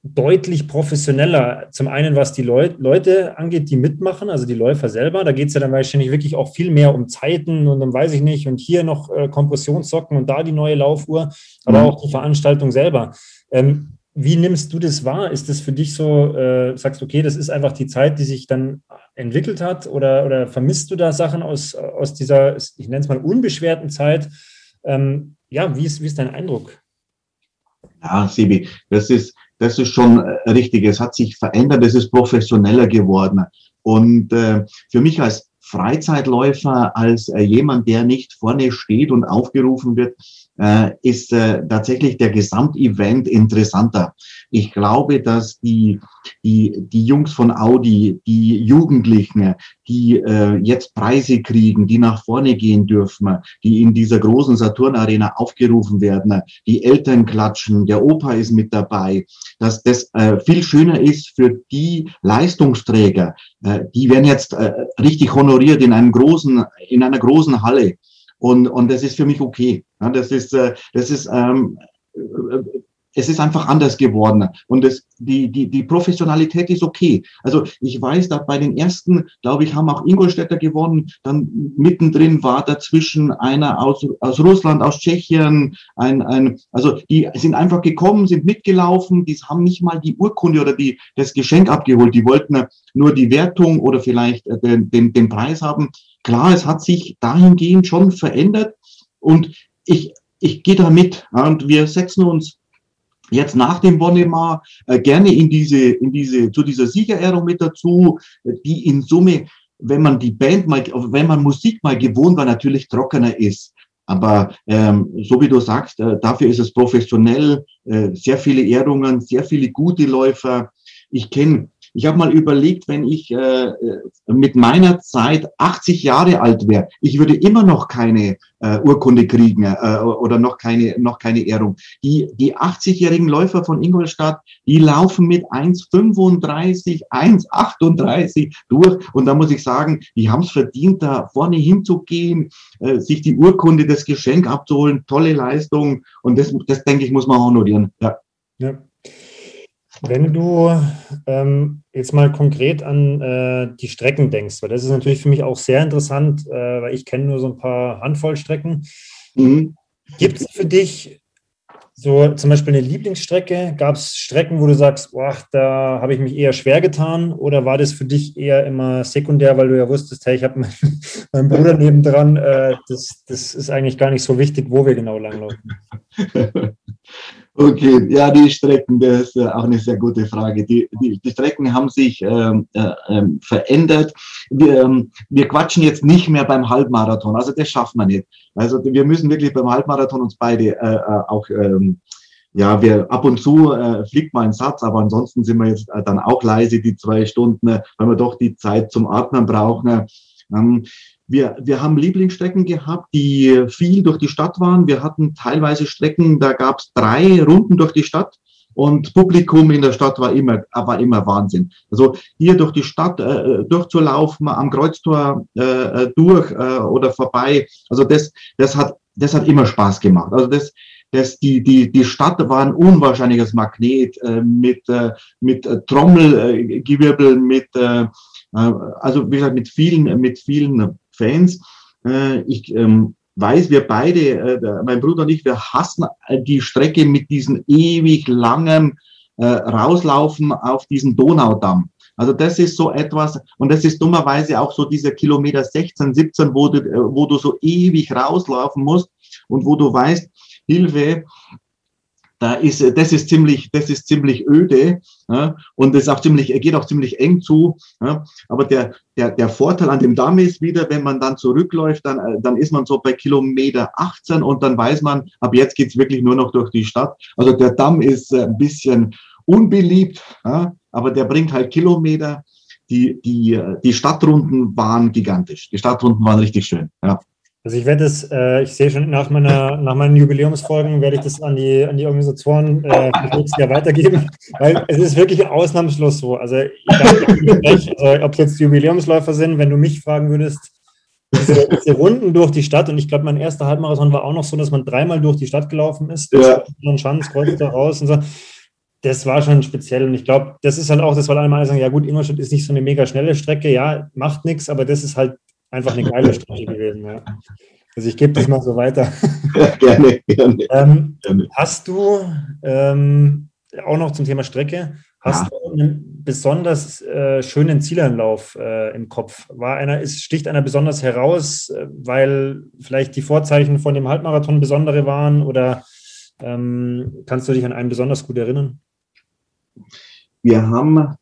deutlich professioneller. Zum einen, was die Leut Leute angeht, die mitmachen, also die Läufer selber. Da geht es ja dann wahrscheinlich wirklich auch viel mehr um Zeiten und dann weiß ich nicht, und hier noch äh, Kompressionssocken und da die neue Laufuhr, aber mhm. auch die Veranstaltung selber. Ähm, wie nimmst du das wahr? Ist das für dich so, äh, sagst du, okay, das ist einfach die Zeit, die sich dann entwickelt hat? Oder, oder vermisst du da Sachen aus, aus dieser, ich nenne es mal, unbeschwerten Zeit? Ähm, ja, wie ist, wie ist dein Eindruck? Ja, Sibi, das ist, das ist schon äh, richtig. Es hat sich verändert, es ist professioneller geworden. Und äh, für mich als Freizeitläufer, als äh, jemand, der nicht vorne steht und aufgerufen wird, äh, ist äh, tatsächlich der Gesamtevent interessanter. Ich glaube, dass die, die, die Jungs von Audi, die Jugendlichen, die äh, jetzt Preise kriegen, die nach vorne gehen dürfen, die in dieser großen Saturn-Arena aufgerufen werden, die Eltern klatschen, der Opa ist mit dabei, dass das äh, viel schöner ist für die Leistungsträger. Äh, die werden jetzt äh, richtig honoriert in einem großen, in einer großen Halle. Und, und das ist für mich okay. Ja, das ist, äh, das ist, ähm, äh, es ist einfach anders geworden. Und das, die, die, die Professionalität ist okay. Also ich weiß, dass bei den ersten, glaube ich, haben auch Ingolstädter gewonnen. Dann mittendrin war dazwischen einer aus, aus Russland, aus Tschechien, ein, ein, also die sind einfach gekommen, sind mitgelaufen, die haben nicht mal die Urkunde oder die, das Geschenk abgeholt. Die wollten nur die Wertung oder vielleicht den, den, den Preis haben. Klar, es hat sich dahingehend schon verändert und ich, ich gehe da mit und wir setzen uns jetzt nach dem Bonnemar äh, gerne in diese, in diese, zu dieser Siegerehrung mit dazu, die in Summe, wenn man die Band mal, wenn man Musik mal gewohnt war, natürlich trockener ist. Aber ähm, so wie du sagst, äh, dafür ist es professionell, äh, sehr viele Ehrungen, sehr viele gute Läufer. Ich kenne ich habe mal überlegt, wenn ich äh, mit meiner Zeit 80 Jahre alt wäre, ich würde immer noch keine äh, Urkunde kriegen äh, oder noch keine, noch keine Ehrung. Die, die 80-jährigen Läufer von Ingolstadt, die laufen mit 1,35, 1,38 durch. Und da muss ich sagen, die haben es verdient, da vorne hinzugehen, äh, sich die Urkunde, das Geschenk abzuholen. Tolle Leistung. Und das, das denke ich, muss man honorieren. Ja. ja. Wenn du ähm, jetzt mal konkret an äh, die Strecken denkst, weil das ist natürlich für mich auch sehr interessant, äh, weil ich kenne nur so ein paar Handvoll Strecken. Mhm. Gibt es für dich so zum Beispiel eine Lieblingsstrecke? Gab es Strecken, wo du sagst, boah, da habe ich mich eher schwer getan? Oder war das für dich eher immer sekundär, weil du ja wusstest, hey, ich habe meinen, meinen Bruder nebendran, äh, das, das ist eigentlich gar nicht so wichtig, wo wir genau langlaufen? Okay, ja, die Strecken, das ist äh, auch eine sehr gute Frage. Die, die, die Strecken haben sich ähm, äh, ähm, verändert. Wir, ähm, wir quatschen jetzt nicht mehr beim Halbmarathon, also das schaffen wir nicht. Also wir müssen wirklich beim Halbmarathon uns beide äh, äh auch, ähm, ja, wir ab und zu äh, fliegt mal ein Satz, aber ansonsten sind wir jetzt äh, dann auch leise die zwei Stunden, weil wir doch die Zeit zum Atmen brauchen. Ähm, wir, wir haben Lieblingsstrecken gehabt, die viel durch die Stadt waren. Wir hatten teilweise Strecken, da gab es drei Runden durch die Stadt und Publikum in der Stadt war immer, war immer Wahnsinn. Also hier durch die Stadt äh, durchzulaufen, am Kreuztor äh, äh, durch äh, oder vorbei, also das, das hat, das hat immer Spaß gemacht. Also das, das, die, die, die Stadt war ein unwahrscheinliches Magnet äh, mit, äh, mit äh, Trommelgewirbel, mit, äh, äh, also wie gesagt, mit vielen, mit vielen Fans. Äh, ich ähm, weiß, wir beide, äh, mein Bruder und ich, wir hassen die Strecke mit diesem ewig langen äh, Rauslaufen auf diesen Donaudamm. Also das ist so etwas, und das ist dummerweise auch so dieser Kilometer 16, 17, wo du, äh, wo du so ewig rauslaufen musst und wo du weißt, Hilfe, da ist, das ist ziemlich, das ist ziemlich öde ja, und es auch ziemlich, geht auch ziemlich eng zu. Ja, aber der, der, der Vorteil an dem Damm ist wieder, wenn man dann zurückläuft, dann, äh, dann ist man so bei Kilometer 18 und dann weiß man, ab jetzt geht's wirklich nur noch durch die Stadt. Also der Damm ist äh, ein bisschen unbeliebt, ja, aber der bringt halt Kilometer. Die, die, die Stadtrunden waren gigantisch. Die Stadtrunden waren richtig schön. Ja. Also ich werde es, äh, ich sehe schon nach meiner, nach meinen Jubiläumsfolgen werde ich das an die, an die Organisatoren äh, Jahr weitergeben, weil es ist wirklich ausnahmslos so. Also, ich also ob es jetzt Jubiläumsläufer sind, wenn du mich fragen würdest, diese, diese, Runden durch die Stadt und ich glaube, mein erster Halbmarathon war auch noch so, dass man dreimal durch die Stadt gelaufen ist, ja. und Schanz, Kreuz da raus und so. Das war schon speziell und ich glaube, das ist halt auch das, weil alle sagen, ja gut, Ingolstadt ist nicht so eine mega schnelle Strecke, ja, macht nichts, aber das ist halt einfach eine geile Strecke gewesen. Ja. Also ich gebe das mal so weiter. Ja, gerne, gerne, ähm, gerne. Hast du ähm, auch noch zum Thema Strecke, hast ja. du einen besonders äh, schönen Zielanlauf äh, im Kopf? War einer, ist, sticht einer besonders heraus, äh, weil vielleicht die Vorzeichen von dem Halbmarathon besondere waren oder ähm, kannst du dich an einen besonders gut erinnern? Wir haben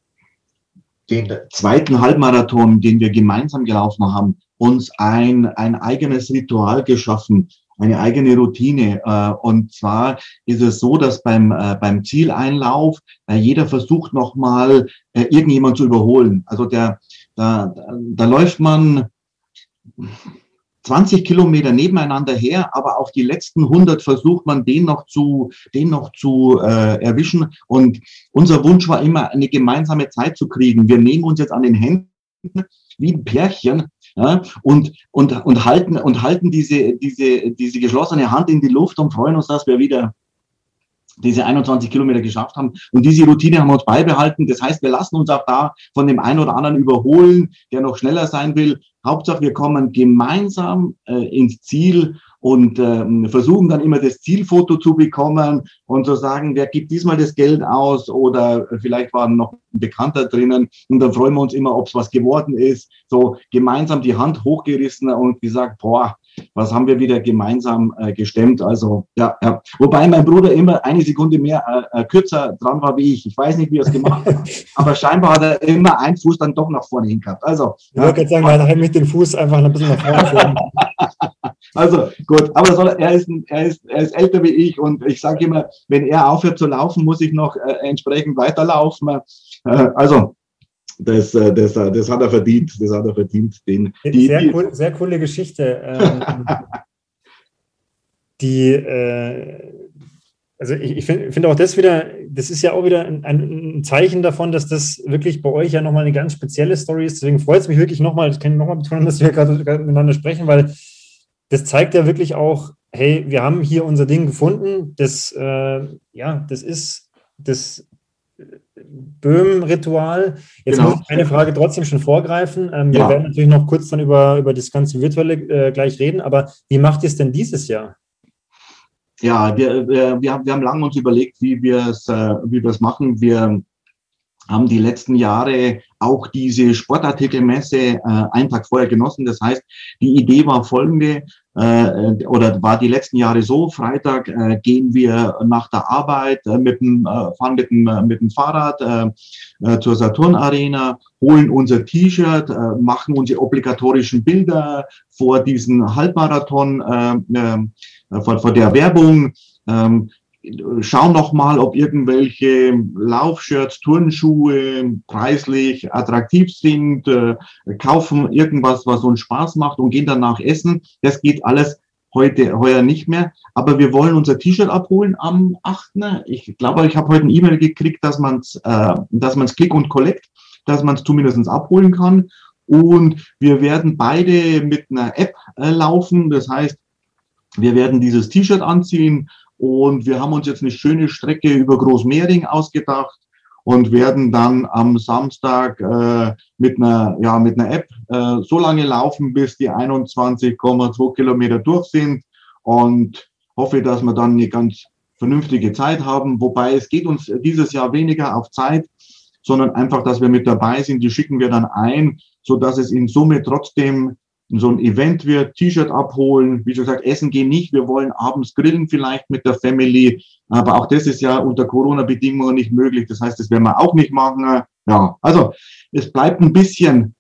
den zweiten Halbmarathon, den wir gemeinsam gelaufen haben, uns ein, ein eigenes Ritual geschaffen, eine eigene Routine. Äh, und zwar ist es so, dass beim, äh, beim Zieleinlauf äh, jeder versucht nochmal irgendjemand zu überholen. Also der, da, da läuft man 20 Kilometer nebeneinander her, aber auf die letzten 100 versucht man den noch zu, den noch zu äh, erwischen. Und unser Wunsch war immer, eine gemeinsame Zeit zu kriegen. Wir nehmen uns jetzt an den Händen wie ein Pärchen ja, und, und, und halten, und halten diese, diese, diese geschlossene Hand in die Luft und freuen uns, dass wir wieder diese 21 Kilometer geschafft haben. Und diese Routine haben wir uns beibehalten. Das heißt, wir lassen uns auch da von dem einen oder anderen überholen, der noch schneller sein will. Hauptsache, wir kommen gemeinsam äh, ins Ziel und ähm, versuchen dann immer das Zielfoto zu bekommen und zu sagen, wer gibt diesmal das Geld aus oder vielleicht war noch ein Bekannter drinnen und dann freuen wir uns immer, ob es was geworden ist. So gemeinsam die Hand hochgerissen und gesagt, boah, was haben wir wieder gemeinsam äh, gestemmt. Also ja, ja. Wobei mein Bruder immer eine Sekunde mehr äh, äh kürzer dran war wie ich. Ich weiß nicht, wie er es gemacht hat, aber scheinbar hat er immer einen Fuß dann doch nach vorne hin gehabt. Also, ich ja. würde sagen, er hat mit dem Fuß einfach ein bisschen nach vorne. also gut, aber soll, er, ist, er, ist, er ist älter wie ich und ich sage immer, wenn er aufhört zu laufen, muss ich noch äh, entsprechend weiterlaufen. Äh, also das, äh, das, äh, das hat er verdient. Das hat er verdient. Den, die, sehr, cool, sehr coole Geschichte. Ähm, die, äh, also ich, ich finde find auch das wieder, das ist ja auch wieder ein, ein, Zeichen davon, dass das wirklich bei euch ja nochmal eine ganz spezielle Story ist. Deswegen freut es mich wirklich nochmal, ich kann nochmal betonen, dass wir gerade miteinander sprechen, weil das zeigt ja wirklich auch, hey, wir haben hier unser Ding gefunden. Das, äh, ja, das ist, das Böhm-Ritual. Jetzt genau. muss ich eine Frage trotzdem schon vorgreifen. Ähm, ja. Wir werden natürlich noch kurz dann über, über das ganze Virtuelle äh, gleich reden, aber wie macht ihr es denn dieses Jahr? Ja, wir, wir, wir, haben, wir haben lange uns überlegt, wie wir es äh, wie wir es machen. Wir haben die letzten Jahre auch diese Sportartikelmesse äh, einen Tag vorher genossen. Das heißt, die Idee war folgende, äh, oder war die letzten Jahre so, Freitag äh, gehen wir nach der Arbeit äh, mit dem, äh, fahren mit dem, äh, mit dem Fahrrad äh, äh, zur Saturn Arena, holen unser T-Shirt, äh, machen unsere obligatorischen Bilder vor diesen Halbmarathon, äh, äh, vor, vor der Werbung, ähm, schauen noch mal, ob irgendwelche Laufshirts, Turnschuhe preislich attraktiv sind, äh, kaufen irgendwas, was uns Spaß macht und gehen danach essen. Das geht alles heute heuer nicht mehr. Aber wir wollen unser T-Shirt abholen am 8. Ich glaube, ich habe heute ein E-Mail gekriegt, dass man es äh, dass man's Click und Collect, dass man es zumindest abholen kann. Und wir werden beide mit einer App äh, laufen. Das heißt, wir werden dieses T-Shirt anziehen, und wir haben uns jetzt eine schöne Strecke über Großmehring ausgedacht und werden dann am Samstag äh, mit einer ja mit einer App äh, so lange laufen, bis die 21,2 Kilometer durch sind und hoffe, dass wir dann eine ganz vernünftige Zeit haben. Wobei es geht uns dieses Jahr weniger auf Zeit, sondern einfach, dass wir mit dabei sind. Die schicken wir dann ein, so dass es in Summe trotzdem so ein Event wird, T-Shirt abholen, wie schon gesagt, essen gehen nicht, wir wollen abends grillen vielleicht mit der Family, aber auch das ist ja unter Corona-Bedingungen nicht möglich, das heißt, das werden wir auch nicht machen. Ja, also es bleibt ein bisschen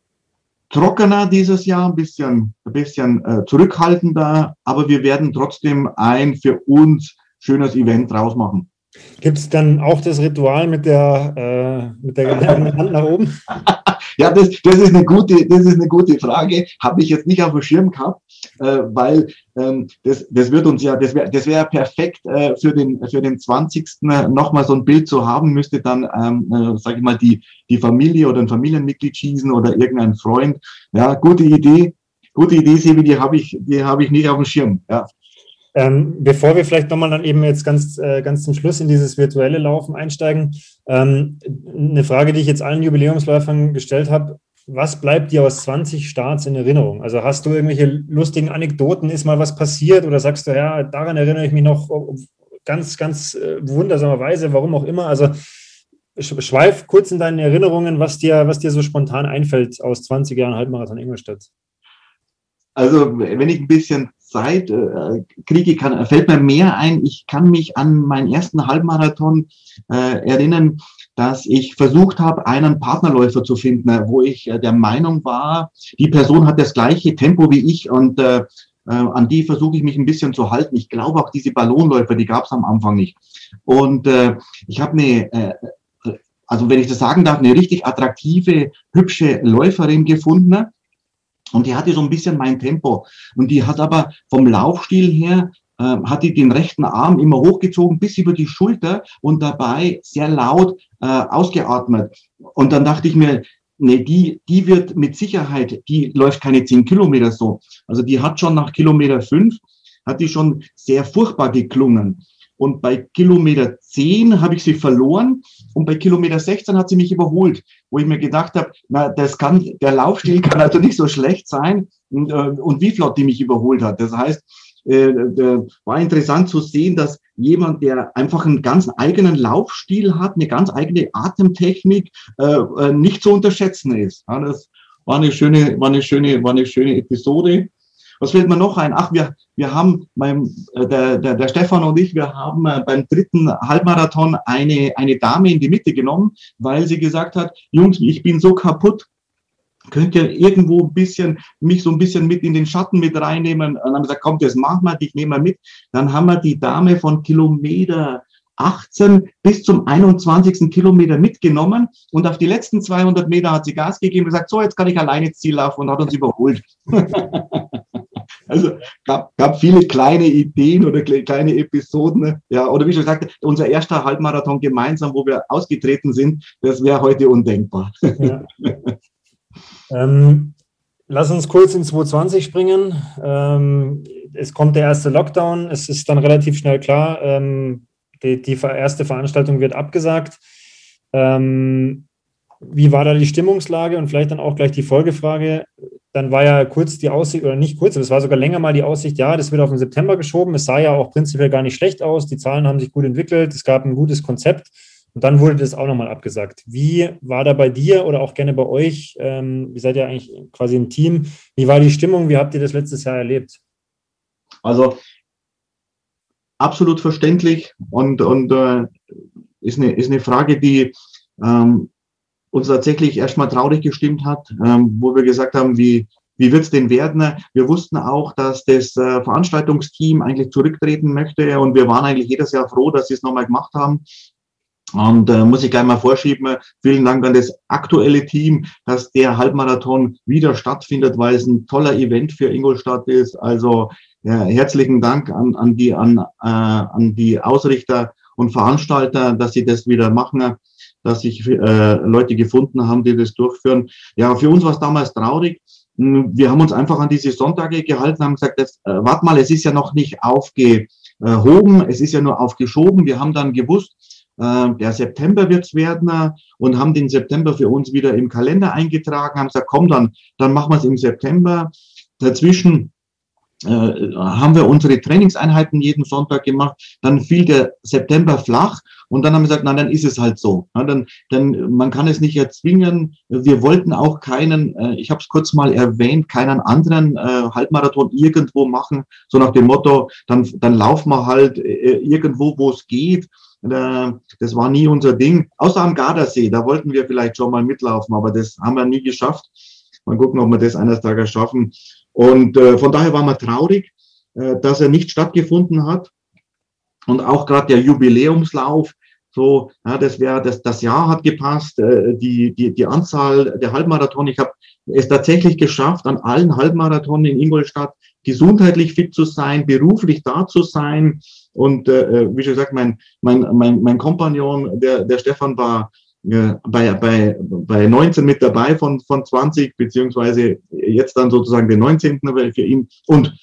trockener dieses Jahr, ein bisschen, ein bisschen äh, zurückhaltender, aber wir werden trotzdem ein für uns schönes Event draus machen. Gibt es dann auch das Ritual mit der, äh, mit der Hand nach oben? ja, das, das, ist eine gute, das ist eine gute Frage. Habe ich jetzt nicht auf dem Schirm gehabt, äh, weil ähm, das, das wird uns ja, das wäre das wär perfekt äh, für, den, für den 20. nochmal so ein Bild zu haben, müsste dann, ähm, äh, sage ich mal, die, die Familie oder ein Familienmitglied schießen oder irgendein Freund. Ja, gute Idee. Gute Idee, Sebi, die habe ich, die habe ich nicht auf dem Schirm. Ja. Ähm, bevor wir vielleicht nochmal dann eben jetzt ganz, äh, ganz zum Schluss in dieses virtuelle Laufen einsteigen, ähm, eine Frage, die ich jetzt allen Jubiläumsläufern gestellt habe. Was bleibt dir aus 20 Starts in Erinnerung? Also hast du irgendwelche lustigen Anekdoten? Ist mal was passiert oder sagst du, ja, daran erinnere ich mich noch ganz, ganz äh, wundersamerweise, warum auch immer? Also schweif kurz in deinen Erinnerungen, was dir, was dir so spontan einfällt aus 20 Jahren Halbmarathon Ingolstadt. Also, wenn ich ein bisschen Zeit äh, kriege, kann, fällt mir mehr ein. Ich kann mich an meinen ersten Halbmarathon äh, erinnern, dass ich versucht habe, einen Partnerläufer zu finden, äh, wo ich äh, der Meinung war, die Person hat das gleiche Tempo wie ich und äh, äh, an die versuche ich mich ein bisschen zu halten. Ich glaube auch diese Ballonläufer, die gab es am Anfang nicht. Und äh, ich habe eine, äh, also wenn ich das sagen darf, eine richtig attraktive, hübsche Läuferin gefunden und die hatte so ein bisschen mein Tempo. Und die hat aber vom Laufstil her, äh, hat die den rechten Arm immer hochgezogen bis über die Schulter und dabei sehr laut äh, ausgeatmet. Und dann dachte ich mir, nee, die, die wird mit Sicherheit, die läuft keine zehn Kilometer so. Also die hat schon nach Kilometer fünf, hat die schon sehr furchtbar geklungen. Und bei Kilometer 10 habe ich sie verloren und bei Kilometer 16 hat sie mich überholt, wo ich mir gedacht habe, na, das kann, der Laufstil kann also nicht so schlecht sein und, äh, und wie flott die mich überholt hat. Das heißt, äh, war interessant zu sehen, dass jemand, der einfach einen ganz eigenen Laufstil hat, eine ganz eigene Atemtechnik, äh, äh nicht zu unterschätzen ist. Ja, das war eine schöne, war eine schöne, war eine schöne Episode. Was fällt mir noch ein? Ach, wir, wir haben beim, äh, der, der, der Stefan und ich, wir haben äh, beim dritten Halbmarathon eine, eine Dame in die Mitte genommen, weil sie gesagt hat, Jungs, ich bin so kaputt, könnt ihr irgendwo ein bisschen, mich so ein bisschen mit in den Schatten mit reinnehmen? Und dann haben wir gesagt, komm, das machen wir, dich nehmen wir mit. Dann haben wir die Dame von Kilometer 18 bis zum 21. Kilometer mitgenommen und auf die letzten 200 Meter hat sie Gas gegeben und gesagt, so, jetzt kann ich alleine ins Ziel laufen und hat uns überholt. Also gab, gab viele kleine Ideen oder kleine Episoden. Ja, oder wie schon gesagt, unser erster Halbmarathon gemeinsam, wo wir ausgetreten sind, das wäre heute undenkbar. Ja. ähm, lass uns kurz in 2020 springen. Ähm, es kommt der erste Lockdown. Es ist dann relativ schnell klar, ähm, die, die, erste Veranstaltung wird abgesagt. Ähm, wie war da die Stimmungslage und vielleicht dann auch gleich die Folgefrage? Dann war ja kurz die Aussicht, oder nicht kurz, es war sogar länger mal die Aussicht, ja, das wird auf den September geschoben. Es sah ja auch prinzipiell gar nicht schlecht aus. Die Zahlen haben sich gut entwickelt. Es gab ein gutes Konzept. Und dann wurde das auch nochmal abgesagt. Wie war da bei dir oder auch gerne bei euch? Ähm, ihr seid ja eigentlich quasi ein Team. Wie war die Stimmung? Wie habt ihr das letztes Jahr erlebt? Also absolut verständlich und, und äh, ist, eine, ist eine Frage, die ähm, uns tatsächlich erstmal traurig gestimmt hat, ähm, wo wir gesagt haben, wie, wie wird es denn werden? Wir wussten auch, dass das äh, Veranstaltungsteam eigentlich zurücktreten möchte und wir waren eigentlich jedes Jahr froh, dass sie es nochmal gemacht haben. Und äh, muss ich gleich mal vorschieben, vielen Dank an das aktuelle Team, dass der Halbmarathon wieder stattfindet, weil es ein toller Event für Ingolstadt ist. Also ja, herzlichen Dank an, an, die, an, äh, an die Ausrichter und Veranstalter, dass sie das wieder machen, dass sich äh, Leute gefunden haben, die das durchführen. Ja, für uns war es damals traurig. Hm, wir haben uns einfach an diese Sonntage gehalten, haben gesagt, jetzt, äh, warte mal, es ist ja noch nicht aufgehoben, es ist ja nur aufgeschoben. Wir haben dann gewusst, äh, der September wird's werden und haben den September für uns wieder im Kalender eingetragen, haben gesagt, komm, dann, dann machen wir es im September. Dazwischen äh, haben wir unsere Trainingseinheiten jeden Sonntag gemacht. Dann fiel der September flach und dann haben wir gesagt, na, dann ist es halt so. Ja, dann, dann, man kann es nicht erzwingen. Wir wollten auch keinen, äh, ich habe es kurz mal erwähnt, keinen anderen äh, Halbmarathon irgendwo machen, so nach dem Motto, dann, dann laufen wir halt äh, irgendwo, wo es geht. Das war nie unser Ding. Außer am Gardasee, da wollten wir vielleicht schon mal mitlaufen, aber das haben wir nie geschafft. Mal gucken, ob wir das eines Tages schaffen. Und äh, von daher waren wir traurig, äh, dass er nicht stattgefunden hat. Und auch gerade der Jubiläumslauf, so, ja, das wäre, das, das Jahr hat gepasst, äh, die, die, die Anzahl der Halbmarathon. Ich habe es tatsächlich geschafft, an allen Halbmarathonen in Ingolstadt gesundheitlich fit zu sein, beruflich da zu sein. Und äh, äh wie schon gesagt, mein, mein, mein, mein Kompagnon, der, der Stefan war äh, bei, bei, bei 19 mit dabei von, von 20, beziehungsweise jetzt dann sozusagen den 19. für ihn. Und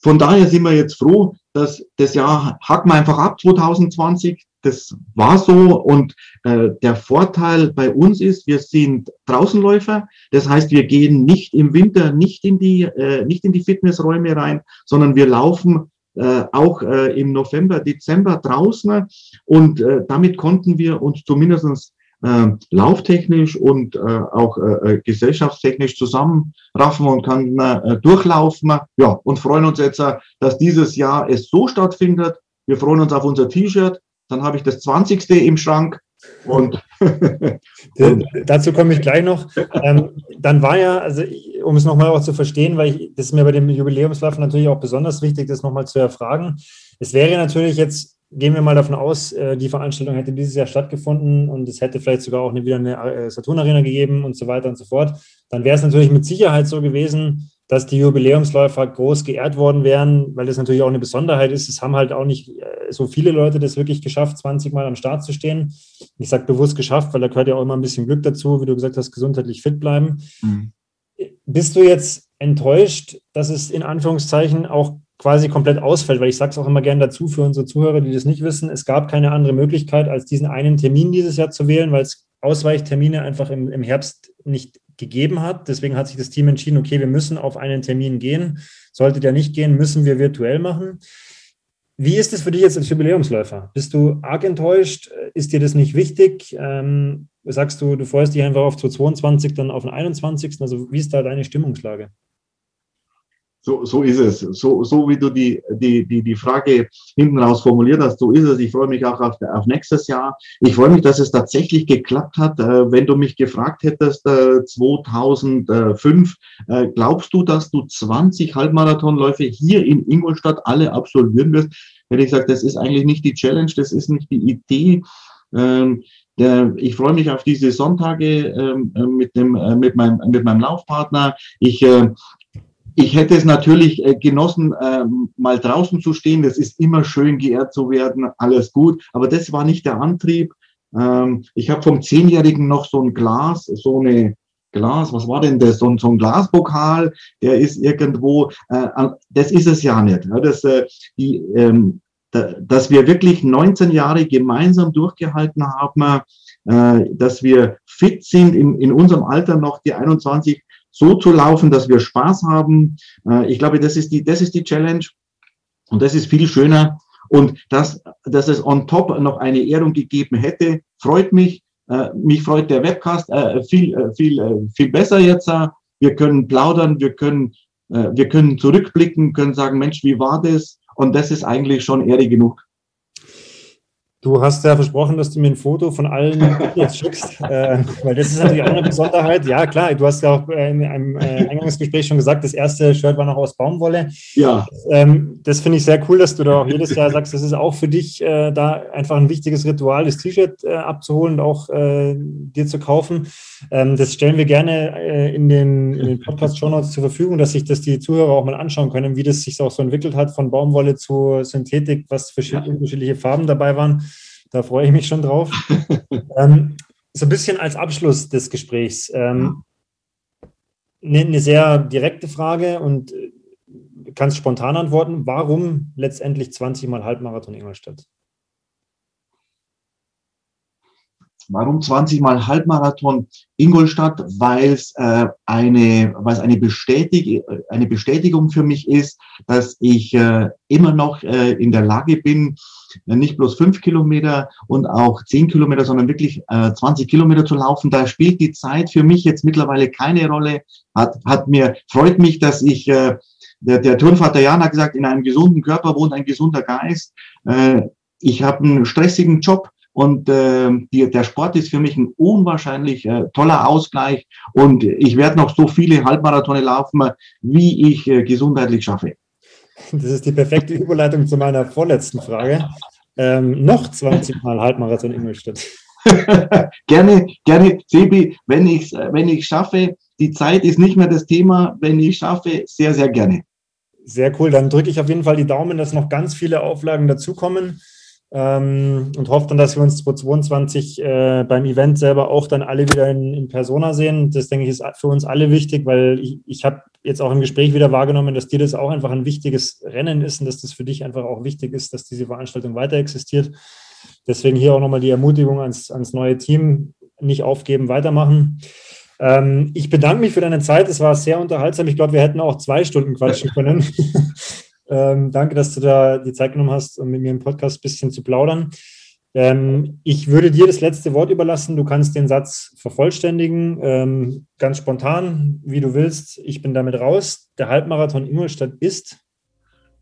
von daher sind wir jetzt froh, dass das Jahr hacken wir einfach ab 2020. Das war so und äh, der Vorteil bei uns ist, wir sind Draußenläufer. Das heißt, wir gehen nicht im Winter nicht in die äh, nicht in die Fitnessräume rein, sondern wir laufen äh, auch äh, im November, Dezember draußen und äh, damit konnten wir uns zumindestens äh, lauftechnisch und äh, auch äh, äh, gesellschaftstechnisch zusammenraffen und kann äh, durchlaufen. Ja, und freuen uns jetzt, äh, dass dieses Jahr es so stattfindet. Wir freuen uns auf unser T-Shirt. Dann habe ich das 20. im Schrank und dazu komme ich gleich noch. Ähm, dann war ja, also um es nochmal auch zu verstehen, weil ich, das ist mir bei dem Jubiläumslauf natürlich auch besonders wichtig, das nochmal zu erfragen. Es wäre natürlich jetzt, gehen wir mal davon aus, äh, die Veranstaltung hätte dieses Jahr stattgefunden und es hätte vielleicht sogar auch wieder eine äh, Saturn Arena gegeben und so weiter und so fort. Dann wäre es natürlich mit Sicherheit so gewesen, dass die Jubiläumsläufer groß geehrt worden wären, weil das natürlich auch eine Besonderheit ist. Es haben halt auch nicht äh, so viele Leute das wirklich geschafft, 20 Mal am Start zu stehen. Ich sage bewusst geschafft, weil da gehört ja auch immer ein bisschen Glück dazu, wie du gesagt hast, gesundheitlich fit bleiben. Mhm. Bist du jetzt enttäuscht, dass es in Anführungszeichen auch quasi komplett ausfällt? Weil ich sage es auch immer gerne dazu für unsere Zuhörer, die das nicht wissen, es gab keine andere Möglichkeit, als diesen einen Termin dieses Jahr zu wählen, weil es Ausweichtermine einfach im, im Herbst nicht gegeben hat. Deswegen hat sich das Team entschieden, okay, wir müssen auf einen Termin gehen. Sollte der nicht gehen, müssen wir virtuell machen. Wie ist es für dich jetzt als Jubiläumsläufer? Bist du arg enttäuscht? Ist dir das nicht wichtig? Ähm, sagst du, du freust dich einfach auf 2022, dann auf den 21. Also wie ist da deine Stimmungslage? So, so ist es. So, so wie du die, die, die, die Frage hinten raus formuliert hast, so ist es. Ich freue mich auch auf, auf nächstes Jahr. Ich freue mich, dass es tatsächlich geklappt hat. Äh, wenn du mich gefragt hättest, äh, 2005, äh, glaubst du, dass du 20 Halbmarathonläufe hier in Ingolstadt alle absolvieren wirst? Hätte ich gesagt, das ist eigentlich nicht die Challenge, das ist nicht die Idee. Ähm, ich freue mich auf diese Sonntage ähm, äh, mit, dem, äh, mit, meinem, mit meinem Laufpartner. Ich äh, ich hätte es natürlich äh, genossen, äh, mal draußen zu stehen. Das ist immer schön, geehrt zu werden, alles gut. Aber das war nicht der Antrieb. Ähm, ich habe vom Zehnjährigen noch so ein Glas, so eine Glas, was war denn das? So, ein Glaspokal, der ist irgendwo, äh, das ist es ja nicht. Das, äh, die, ähm, da, dass wir wirklich 19 Jahre gemeinsam durchgehalten haben, dass wir fit sind in, in unserem Alter noch, die 21, so zu laufen, dass wir Spaß haben. Äh, ich glaube, das ist die, das ist die Challenge und das ist viel schöner. Und dass, dass es on top noch eine Ehrung gegeben hätte, freut mich. Äh, mich freut der Webcast äh, viel, viel, viel besser jetzt. Wir können plaudern, wir können, wir können zurückblicken, können sagen, Mensch, wie war das? Und das ist eigentlich schon Ehre genug. Du hast ja versprochen, dass du mir ein Foto von allen jetzt schickst, äh, weil das ist natürlich auch eine Besonderheit. Ja, klar, du hast ja auch äh, in einem äh, Eingangsgespräch schon gesagt, das erste Shirt war noch aus Baumwolle. Ja. Ähm, das finde ich sehr cool, dass du da auch jedes Jahr sagst, das ist auch für dich äh, da einfach ein wichtiges Ritual, das T-Shirt äh, abzuholen und auch äh, dir zu kaufen. Ähm, das stellen wir gerne in den, in den Podcast-Show Notes zur Verfügung, dass sich das die Zuhörer auch mal anschauen können, wie das sich auch so entwickelt hat von Baumwolle zu Synthetik, was für ja. unterschiedliche Farben dabei waren. Da freue ich mich schon drauf. ähm, so ein bisschen als Abschluss des Gesprächs. Ähm, eine, eine sehr direkte Frage und äh, kannst spontan antworten. Warum letztendlich 20 Mal Halbmarathon Ingolstadt? Warum 20 Mal Halbmarathon Ingolstadt? Weil es äh, eine, weil es eine, Bestätig eine Bestätigung für mich ist, dass ich äh, immer noch äh, in der Lage bin, nicht bloß fünf Kilometer und auch zehn Kilometer, sondern wirklich äh, 20 Kilometer zu laufen. Da spielt die Zeit für mich jetzt mittlerweile keine Rolle. Hat, hat mir, freut mich, dass ich, äh, der, der Turnvater Jan hat gesagt, in einem gesunden Körper wohnt ein gesunder Geist. Äh, ich habe einen stressigen Job. Und äh, die, der Sport ist für mich ein unwahrscheinlich äh, toller Ausgleich. Und ich werde noch so viele Halbmarathone laufen, wie ich äh, gesundheitlich schaffe. Das ist die perfekte Überleitung zu meiner vorletzten Frage. Ähm, noch 20 Mal Halbmarathon Ingolstadt. gerne, gerne, Sebi, wenn ich wenn ich schaffe, die Zeit ist nicht mehr das Thema, wenn ich schaffe, sehr, sehr gerne. Sehr cool, dann drücke ich auf jeden Fall die Daumen, dass noch ganz viele Auflagen dazukommen ähm, und hoffe dann, dass wir uns 2022 äh, beim Event selber auch dann alle wieder in, in, Persona sehen. Das denke ich ist für uns alle wichtig, weil ich, ich habe jetzt auch im Gespräch wieder wahrgenommen, dass dir das auch einfach ein wichtiges Rennen ist und dass das für dich einfach auch wichtig ist, dass diese Veranstaltung weiter existiert. Deswegen hier auch nochmal die Ermutigung ans, ans neue Team, nicht aufgeben, weitermachen. Ähm, ich bedanke mich für deine Zeit. Es war sehr unterhaltsam. Ich glaube, wir hätten auch zwei Stunden quatschen können. Ähm, danke, dass du da die Zeit genommen hast, um mit mir im Podcast ein bisschen zu plaudern. Ähm, ich würde dir das letzte Wort überlassen. Du kannst den Satz vervollständigen, ähm, ganz spontan, wie du willst. Ich bin damit raus. Der Halbmarathon Ingolstadt ist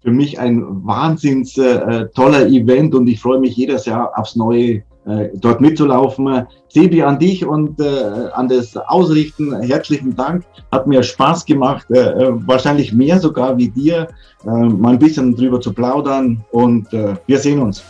für mich ein wahnsinns äh, toller Event und ich freue mich jedes Jahr aufs Neue äh, dort mitzulaufen. Sebi, an dich und äh, an das Ausrichten herzlichen Dank. Hat mir Spaß gemacht, äh, äh wahrscheinlich mehr sogar wie dir, äh, mal ein bisschen drüber zu plaudern und äh, wir sehen uns.